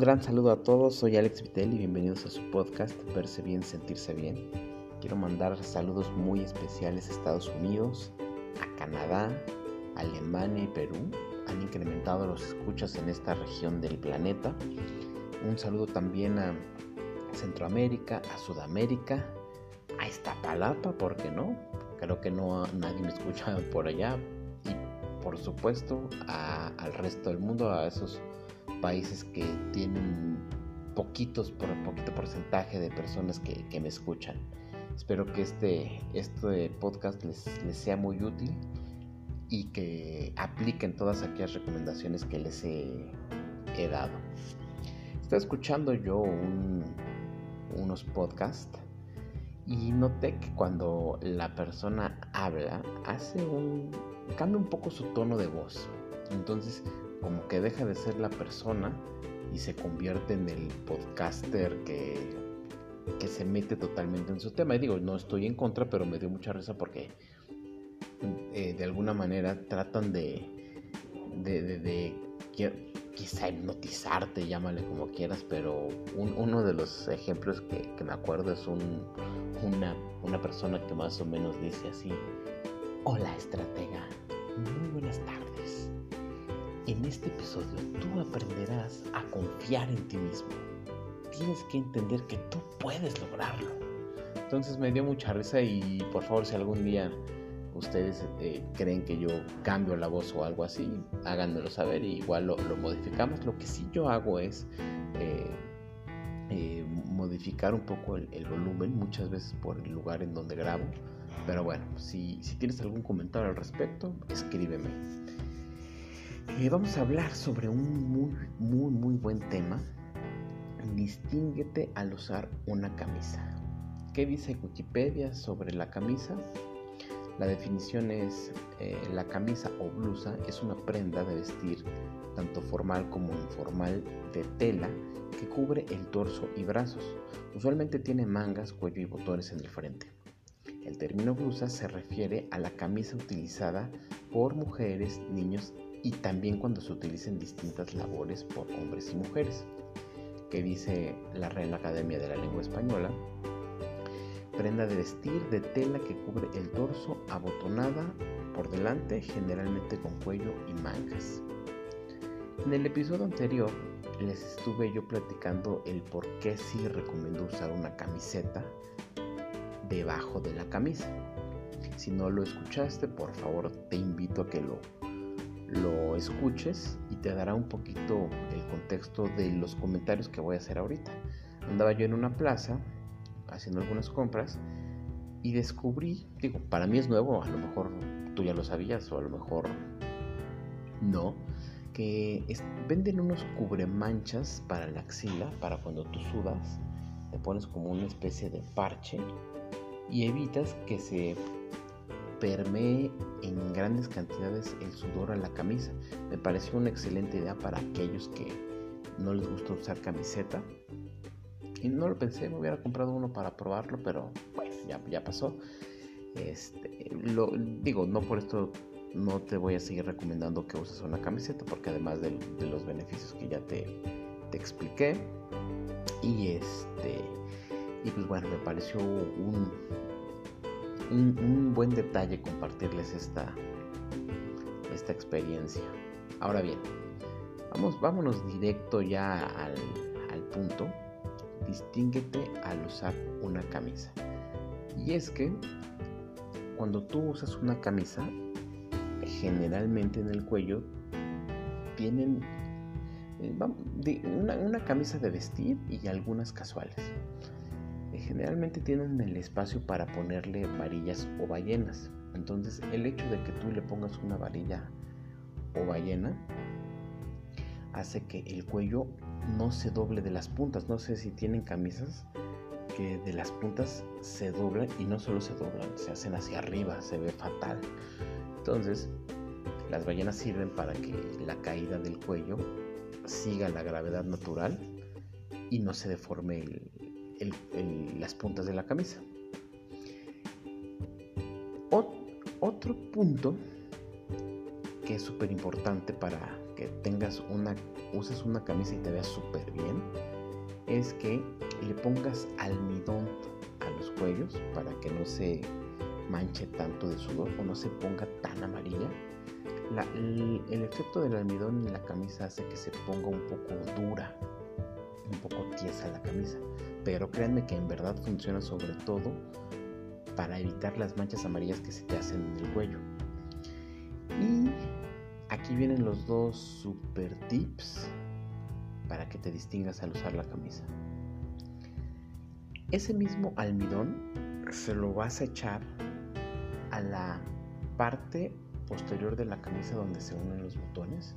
gran saludo a todos, soy Alex Vitel y bienvenidos a su podcast Verse Bien, Sentirse Bien. Quiero mandar saludos muy especiales a Estados Unidos, a Canadá, Alemania y Perú. Han incrementado los escuchas en esta región del planeta. Un saludo también a Centroamérica, a Sudamérica, a Iztapalapa, ¿por qué no? Creo que no nadie me escucha por allá. Y por supuesto al resto del mundo, a esos países que tienen poquitos por poquito porcentaje de personas que, me escuchan. Espero que este, este podcast les, les, sea muy útil y que apliquen todas aquellas recomendaciones que les he, he dado. Estaba escuchando yo unos podcasts y noté que cuando la persona habla hace un cambia un poco su tono de voz. Entonces como que deja de ser la persona y se convierte en el podcaster que, que se mete totalmente en su tema. Y digo, no estoy en contra, pero me dio mucha risa porque eh, de alguna manera tratan de, de, de, quizá hipnotizarte, llámale como quieras, pero uno de los ejemplos que, que me acuerdo es un, una, una persona que más o menos dice así, hola estratega, muy buenas tardes. En este episodio tú aprenderás a confiar en ti mismo. Tienes que entender que tú puedes lograrlo. Entonces me dio mucha risa y por favor si algún día ustedes eh, creen que yo cambio la voz o algo así, háganmelo saber y igual lo, modificamos. Lo que sí yo hago es eh, eh, modificar un poco el, volumen muchas veces por el lugar en donde grabo. Pero bueno, si, si tienes algún comentario al respecto, escríbeme. Eh, vamos a hablar sobre un muy, muy, muy buen tema. Distínguete al usar una camisa. ¿Qué dice Wikipedia sobre la camisa? La definición es eh, la camisa o blusa es una prenda de vestir tanto formal como informal de tela que cubre el torso y brazos. Usualmente tiene mangas, cuello y botones en el frente. El término blusa se refiere a la camisa utilizada por mujeres, niños y también cuando se utilicen distintas labores por hombres y mujeres, que dice la Real Academia de la Lengua Española, prenda de vestir de tela que cubre el torso abotonada por delante, generalmente con cuello y mangas. En el episodio anterior les estuve yo platicando el por qué sí recomiendo usar una camiseta debajo de la camisa. Si no lo escuchaste, por favor te invito a que lo lo escuches y te dará un poquito el contexto de los comentarios que voy a hacer ahorita. Andaba yo en una plaza haciendo algunas compras y descubrí, digo, para mí es nuevo, a lo mejor tú ya lo sabías o a lo mejor no, que venden unos cubremanchas para la axila, para cuando tú sudas, te pones como una especie de parche y evitas que se permee en grandes cantidades el sudor a la camisa. Me pareció una excelente idea para aquellos que no les gusta usar camiseta. Y no lo pensé, me hubiera comprado uno para probarlo, pero pues ya, pasó. Este, lo, digo, no por esto no te voy a seguir recomendando que uses una camiseta, porque además de, de los beneficios que ya te, te expliqué, y este, y pues bueno, me pareció un, un, buen detalle compartirles esta, esta experiencia. Ahora bien, vamos, vámonos directo ya al, punto. Distínguete al usar una camisa. Y es que cuando tú usas una camisa, generalmente en el cuello tienen eh, una, una camisa de vestir y algunas casuales generalmente tienen el espacio para ponerle varillas o ballenas. Entonces el hecho de que tú le pongas una varilla o ballena hace que el cuello no se doble de las puntas. No sé si tienen camisas que de las puntas se doblan y no solo se doblan, se hacen hacia arriba, se ve fatal. Entonces las ballenas sirven para que la caída del cuello siga la gravedad natural y no se deforme el, las puntas de la camisa. otro punto que es súper importante para que tengas una, uses una camisa y te veas súper bien, es que le pongas almidón a los cuellos para que no se manche tanto de sudor o no se ponga tan amarilla. el, el, efecto del almidón en la camisa hace que se ponga un poco dura, un poco tiesa la camisa. Pero créanme que en verdad funciona sobre todo para evitar las manchas amarillas que se te hacen en el cuello. Y aquí vienen los dos super tips para que te distingas al usar la camisa. Ese mismo almidón se lo vas a echar a la parte posterior de la camisa donde se unen los botones.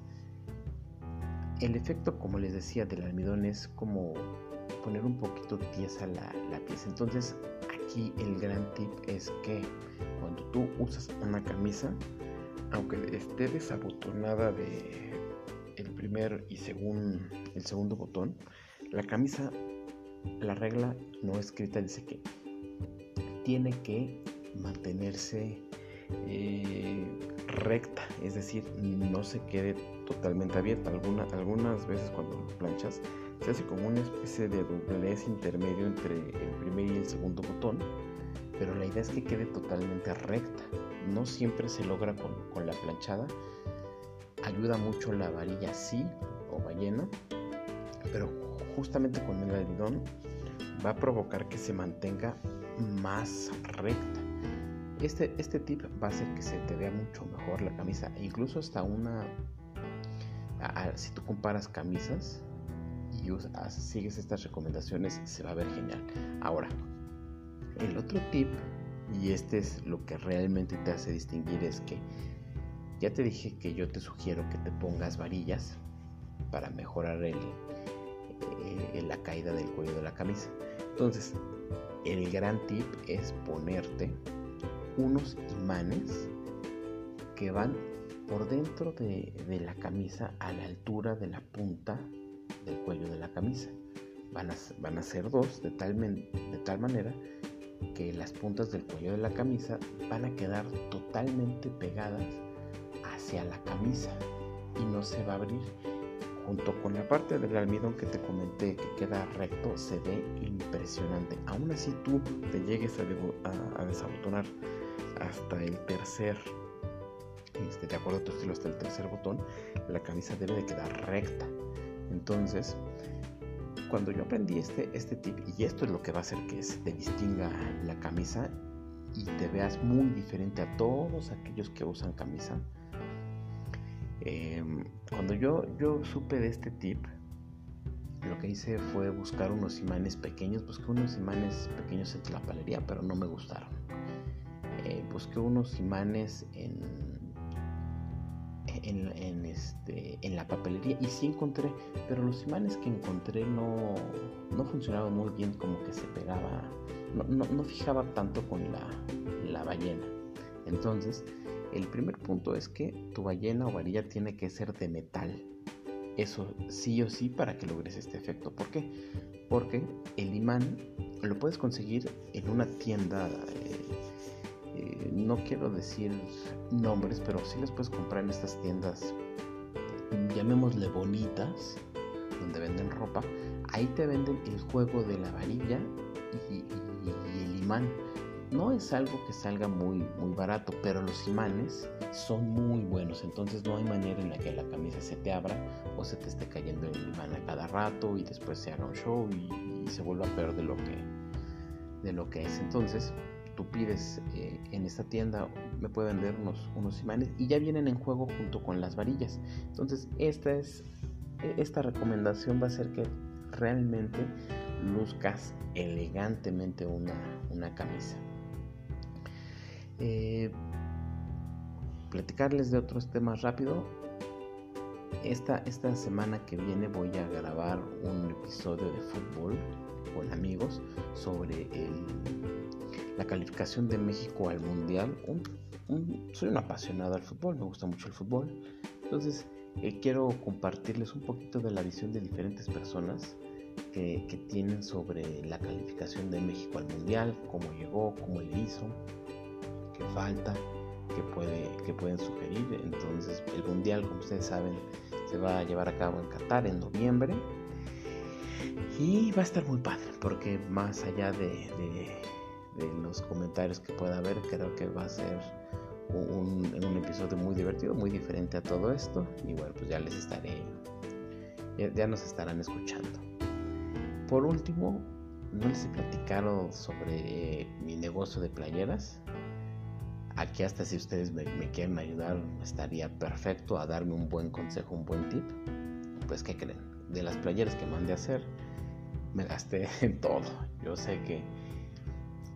El efecto, como les decía, del almidón es como poner un poquito tiesa la, la pieza. Entonces, aquí el gran tip es que cuando tú usas una camisa, aunque esté desabotonada de el primer y según el segundo botón, la camisa, la regla no escrita dice que tiene que mantenerse eh, recta, es decir, no se quede totalmente abierta. algunas veces cuando planchas se hace como una especie de doblez intermedio entre el primer y el segundo botón, pero la idea es que quede totalmente recta. No siempre se logra con, con la planchada. Ayuda mucho la varilla sí o ballena, pero justamente con el almidón va a provocar que se mantenga más recta. Este, este tip va a hacer que se te vea mucho mejor la camisa e incluso hasta una... si tú comparas camisas y sigues estas recomendaciones se va a ver genial. Ahora, el otro tip, y este es lo que realmente te hace distinguir, es que ya te dije que yo te sugiero que te pongas varillas para mejorar el, eh, la caída del cuello de la camisa. Entonces, el gran tip es ponerte unos imanes que van por dentro de, la camisa a la altura de la punta del cuello de la camisa. Van a, van a ser dos de tal, de tal manera que las puntas del cuello de la camisa van a quedar totalmente pegadas hacia la camisa y no se va a abrir junto con la parte del almidón que te comenté que queda recto, se ve impresionante. Aún así tú te llegues a, desabotonar hasta el tercer, este, de acuerdo a tu estilo, hasta el tercer botón, la camisa debe de quedar recta. Entonces, cuando yo aprendí este, este tip, y esto es lo que va a hacer que se te distinga la camisa y te veas muy diferente a todos aquellos que usan camisa, Em, cuando yo, yo supe de este tip, lo que hice fue buscar unos imanes pequeños. Busqué unos imanes pequeños en la palería, pero no me gustaron. Eh, busqué unos imanes en, en, este, en la papelería y sí encontré, pero los imanes que encontré no, no funcionaban muy bien, como que se pegaba, no, no, no fijaba tanto con la, la ballena. Entonces, el primer punto es que tu ballena o varilla tiene que ser de metal. Eso sí o sí para que logres este efecto. ¿Por qué? Porque el imán lo puedes conseguir en una tienda. Eh, no quiero decir nombres, pero sí las puedes comprar en estas tiendas, llamémosle bonitas, donde venden ropa. Ahí te venden el juego de la varilla y el imán no es algo que salga muy, muy barato, pero los imanes son muy buenos, entonces no hay manera en la que la camisa se te abra o se te esté cayendo el imán a cada rato y después se haga un show y, se vuelva peor de lo que, de lo que es. Entonces tú pides eh, en esta tienda, me puede vender unos, imanes y ya vienen en juego junto con las varillas. Entonces esta, es, esta recomendación va a ser que realmente luzcas elegantemente una, una camisa. Eh, platicarles de otros temas rápido. Esta, esta semana que viene voy a grabar un episodio de fútbol con amigos sobre la calificación de México al Mundial. soy un apasionado al fútbol, me gusta mucho el fútbol. Entonces eh, quiero compartirles un poquito de la visión de diferentes personas que, tienen sobre la calificación de México al Mundial, cómo llegó, cómo le hizo que falta, que, puede, que pueden sugerir. Entonces, el mundial, como ustedes saben, se va a llevar a cabo en Qatar en noviembre. Y va a estar muy padre, porque más allá de, los comentarios que pueda haber, creo que va a ser un, un, episodio muy divertido, muy diferente a todo esto. Y bueno, pues ya les estaré, ya nos estarán escuchando. Por último, no les he platicado sobre mi negocio de playeras. Aquí hasta si ustedes me, quieren ayudar estaría perfecto a darme un buen consejo, un buen tip. Pues ¿qué creen? De las playeras que mandé a hacer, me gasté en todo. Yo sé que,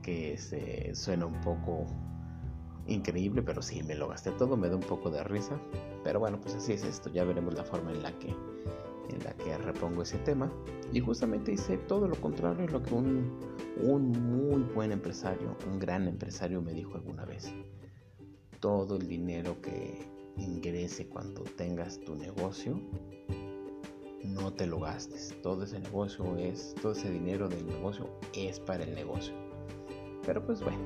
que se suena un poco increíble, pero sí, me lo gasté todo, me da un poco de risa. Pero bueno, pues así es esto, ya veremos la forma en la que en la que repongo ese tema y justamente hice todo lo contrario de lo que un, un muy buen empresario, un gran empresario me dijo alguna vez. Todo el dinero que ingrese cuando tengas tu negocio, no te lo gastes. Todo ese negocio es, todo ese dinero del negocio es para el negocio. Pero pues bueno,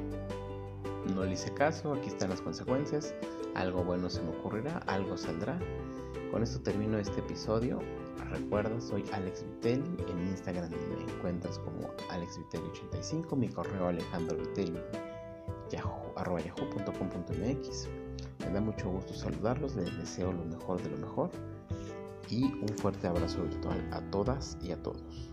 no le hice caso, aquí están las consecuencias. Algo bueno se me ocurrirá, algo saldrá. Con esto termino este episodio. Recuerda, soy Alex Vitelli. En Instagram me encuentras como alexvitelli85. Mi correo alejandrovitelli yahoo.com.mx. Me da mucho gusto saludarlos. Les deseo lo mejor de lo mejor. Y un fuerte abrazo virtual a todas y a todos.